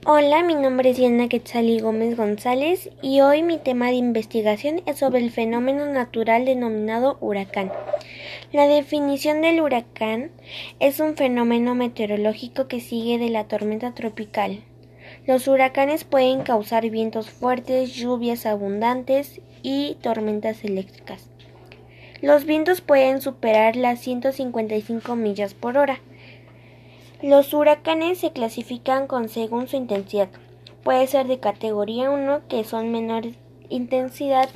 Hola, mi nombre es Diana Quetzali Gómez González y hoy mi tema de investigación es sobre el fenómeno natural denominado huracán. La definición del huracán es un fenómeno meteorológico que sigue de la tormenta tropical. Los huracanes pueden causar vientos fuertes, lluvias abundantes y tormentas eléctricas. Los vientos pueden superar las 155 millas por hora. Los huracanes se clasifican según su intensidad. Puede ser de categoría 1, que son menor intensidad,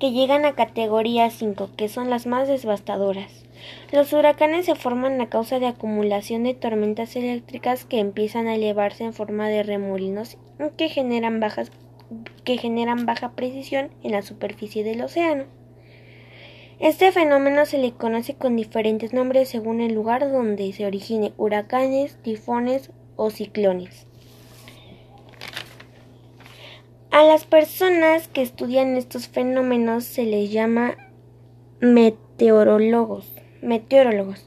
que, llegan a categoría 5, que son las más devastadoras. Los huracanes se forman a causa de acumulación de tormentas eléctricas que empiezan a elevarse en forma de remolinos que que generan baja precisión en la superficie del océano. Este fenómeno se le conoce con diferentes nombres según el lugar donde se origine, huracanes, tifones o ciclones. A las personas que estudian estos fenómenos se les llama meteorólogos. meteorólogos.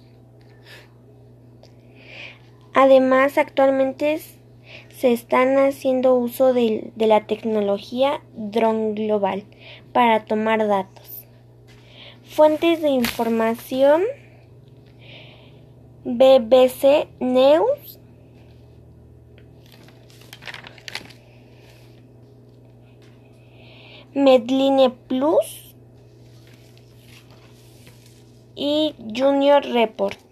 Además, actualmente se están haciendo uso de, de la tecnología Drone Global para tomar datos. Fuentes de información BBC News Medline Plus y Junior Report.